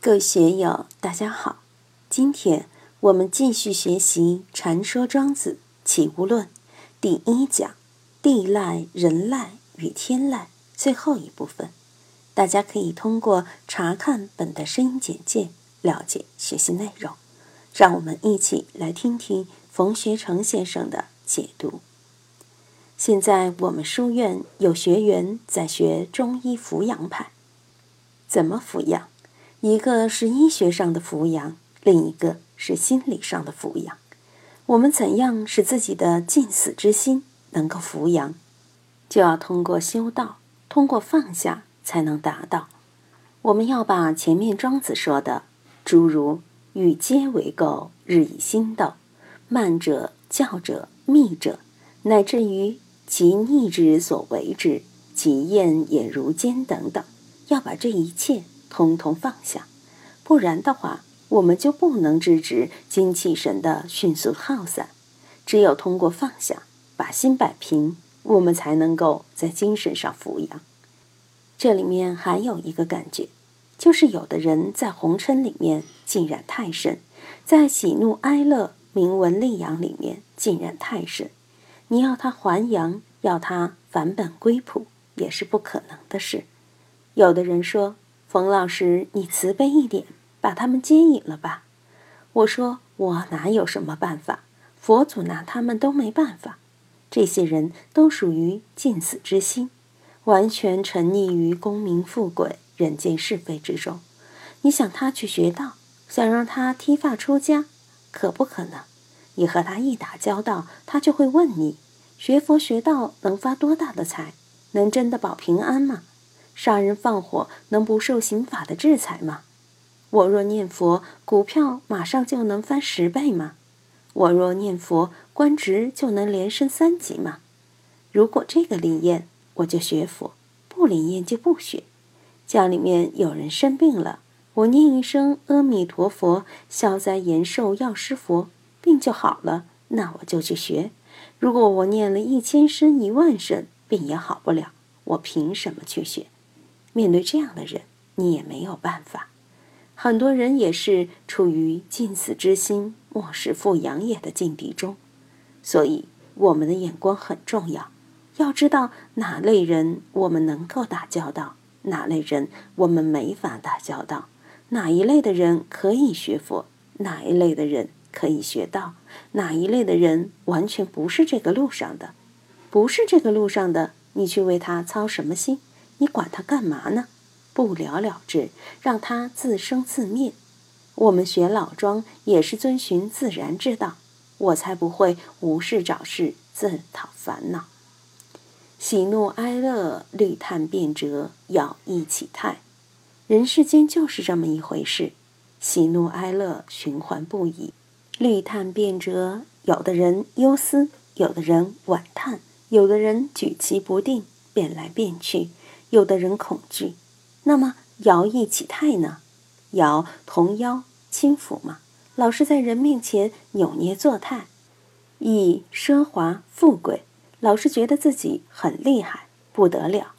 各位学友，大家好！今天我们继续学习《禅说庄子齐物论》第一讲“地赖、人赖与天赖”最后一部分。大家可以通过查看本的声音简介了解学习内容。让我们一起来听听冯学成先生的解读。现在我们书院有学员在学中医扶阳派，怎么扶阳？一个是医学上的抚养，另一个是心理上的抚养。我们怎样使自己的尽死之心能够抚养，就要通过修道，通过放下才能达到。我们要把前面庄子说的诸如“与皆为垢，日以心斗；慢者、教者、密者，乃至于其逆之所为之，其厌也如坚”等等，要把这一切。通通放下，不然的话，我们就不能制止精气神的迅速耗散。只有通过放下，把心摆平，我们才能够在精神上抚养。这里面还有一个感觉，就是有的人在红尘里面浸染太深，在喜怒哀乐、名闻利养里面浸染太深，你要他还阳，要他返本归朴，也是不可能的事。有的人说。冯老师，你慈悲一点，把他们接引了吧。我说我哪有什么办法，佛祖拿他们都没办法。这些人都属于尽死之心，完全沉溺于功名富贵、人间是非之中。你想他去学道，想让他剃发出家，可不可能？你和他一打交道，他就会问你：学佛学道能发多大的财？能真的保平安吗？杀人放火能不受刑法的制裁吗？我若念佛，股票马上就能翻十倍吗？我若念佛，官职就能连升三级吗？如果这个灵验，我就学佛；不灵验就不学。家里面有人生病了，我念一声阿弥陀佛，消灾延寿药师佛，病就好了，那我就去学。如果我念了一千声、一万声，病也好不了，我凭什么去学？面对这样的人，你也没有办法。很多人也是处于尽死之心，莫使复阳也的境地中。所以，我们的眼光很重要，要知道哪类人我们能够打交道，哪类人我们没法打交道，哪一类的人可以学佛，哪一类的人可以学道，哪一类的人完全不是这个路上的，不是这个路上的，你去为他操什么心？你管他干嘛呢？不了了之，让他自生自灭。我们学老庄也是遵循自然之道，我才不会无事找事自讨烦恼。喜怒哀乐，虑叹变折，要一起叹。人世间就是这么一回事，喜怒哀乐循环不已，虑叹变折。有的人忧思，有的人惋叹，有的人举棋不定，变来变去。有的人恐惧，那么摇一起态呢？摇同腰轻抚嘛，老是在人面前扭捏作态，以奢华富贵，老是觉得自己很厉害不得了。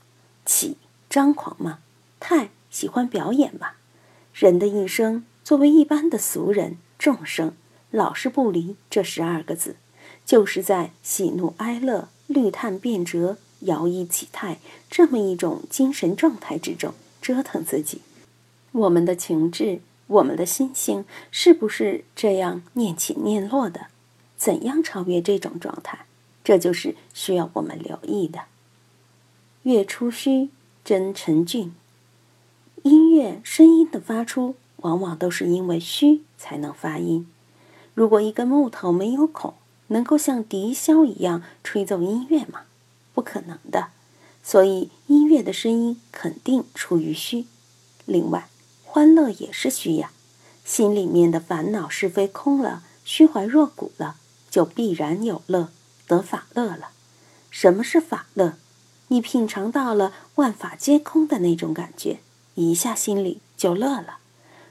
起张狂嘛，太喜欢表演嘛。人的一生，作为一般的俗人众生，老是不离这十二个字，就是在喜怒哀乐、绿叹变折。摇曳起态，这么一种精神状态之中折腾自己，我们的情志，我们的心性，是不是这样念起念落的？怎样超越这种状态？这就是需要我们留意的。月出虚，真沉俊。音乐声音的发出，往往都是因为虚才能发音。如果一根木头没有孔，能够像笛箫一样吹奏音乐吗？不可能的，所以音乐的声音肯定出于虚。另外，欢乐也是虚呀。心里面的烦恼是非空了，虚怀若谷了，就必然有乐，得法乐了。什么是法乐？你品尝到了万法皆空的那种感觉，一下心里就乐了。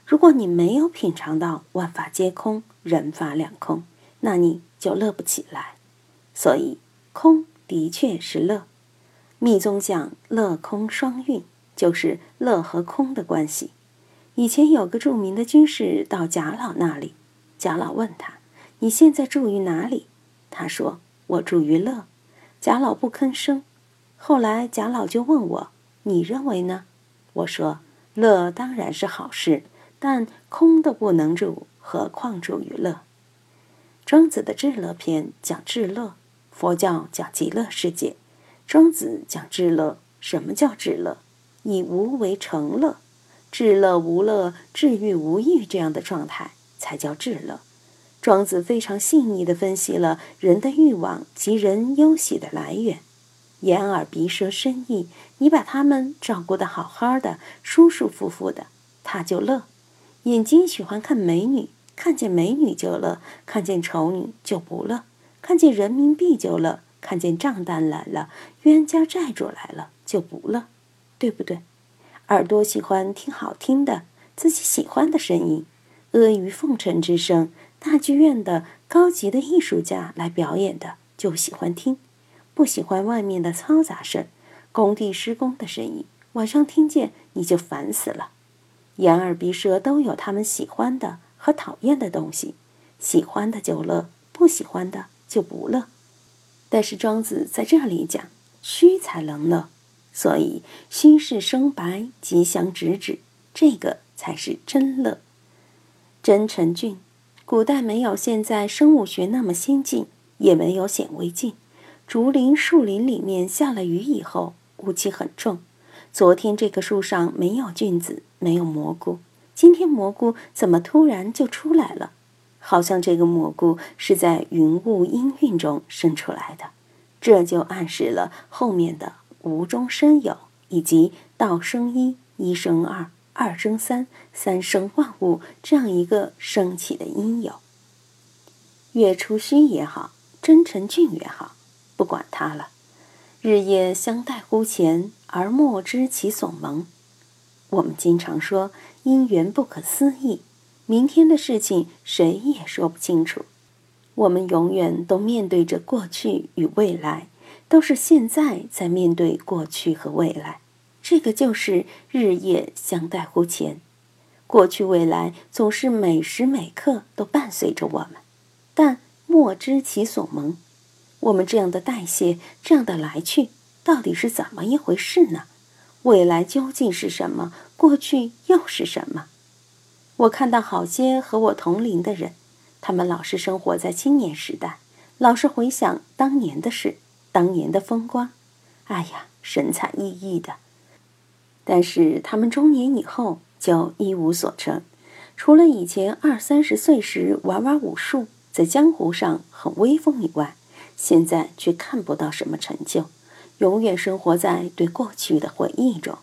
如果你没有品尝到万法皆空、人法两空，那你就乐不起来。所以，空。的确是乐，密宗讲乐空双运，就是乐和空的关系。以前有个著名的军士到贾老那里，贾老问他：“你现在住于哪里？”他说：“我住于乐。”贾老不吭声。后来贾老就问我：“你认为呢？”我说：“乐当然是好事，但空的不能住，何况住于乐？”庄子的至乐篇讲至乐，佛教讲极乐世界。庄子讲至乐，什么叫至乐？以无为成乐。至乐无乐，至欲无欲，这样的状态才叫至乐。庄子非常细腻地分析了人的欲望及人忧喜的来源。眼耳鼻舌身意，你把他们照顾得好好的，舒舒服服的，他就乐。眼睛喜欢看美女，看见美女就乐；看见丑女就不乐；看见人民币就乐；看见账单来了，冤家债主来了就不乐，对不对？耳朵喜欢听好听的、自己喜欢的声音，阿谀奉承之声，大剧院的高级的艺术家来表演的就喜欢听，不喜欢外面的嘈杂声、工地施工的声音，晚上听见你就烦死了。眼耳鼻舌都有他们喜欢的和讨厌的东西，喜欢的就乐，不喜欢的就不乐。但是庄子在这里讲，虚才能乐。所以，虚是生白，吉祥直指，这个才是真乐。真诚俊，古代没有现在生物学那么先进，也没有显微镜。竹林、树林里面下了雨以后，雾气很重。昨天这棵树上没有菌子，没有蘑菇，今天蘑菇怎么突然就出来了？好像这个蘑菇是在云雾氤氲中生出来的，这就暗示了后面的。无中生有，以及道生一，一生二，二生三，三生万物这样一个升起的因由。月出虚也好，真诚俊也好，不管它了。日夜相待乎前，而莫知其所蒙。我们经常说因缘不可思议，明天的事情谁也说不清楚。我们永远都面对着过去与未来。都是现在在面对过去和未来，这个就是日夜相待乎前。过去未来总是每时每刻都伴随着我们，但莫知其所蒙。我们这样的代谢，这样的来去，到底是怎么一回事呢？未来究竟是什么？过去又是什么？我看到好些和我同龄的人，他们老是生活在青年时代，老是回想当年的事。当年的风光，哎呀，神采奕奕的。但是他们中年以后就一无所成，除了以前二三十岁时玩玩武术，在江湖上很威风以外，现在却看不到什么成就，永远生活在对过去的回忆中。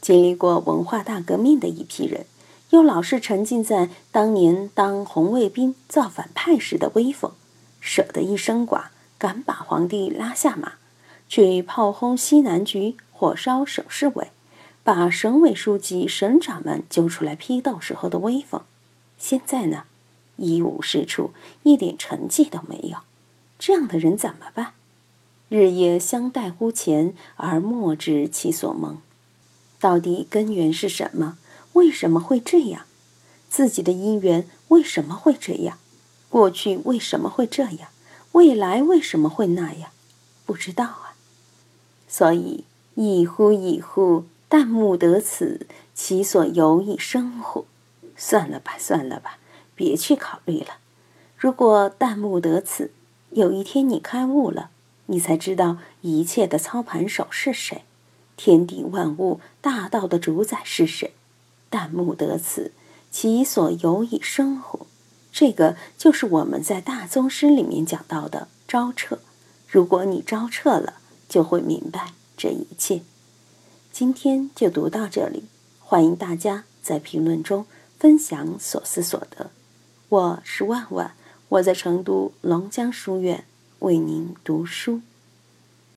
经历过文化大革命的一批人，又老是沉浸在当年当红卫兵造反派时的威风，舍得一身剐。敢把皇帝拉下马，去炮轰西南局，火烧省市委，把省委书记、省长们揪出来批斗时候的威风，现在呢，一无是处，一点成绩都没有。这样的人怎么办？日夜相待乎前，而莫知其所蒙。到底根源是什么？为什么会这样？自己的姻缘为什么会这样？过去为什么会这样？未来为什么会那样？不知道啊。所以，已乎已乎，旦暮得此，其所由以生乎？算了吧，算了吧，别去考虑了。如果旦暮得此，有一天你开悟了，你才知道一切的操盘手是谁，天地万物大道的主宰是谁。旦暮得此，其所由以生乎？这个就是我们在大宗师里面讲到的招彻。如果你招彻了，就会明白这一切。今天就读到这里，欢迎大家在评论中分享所思所得。我是万万，我在成都龙江书院为您读书。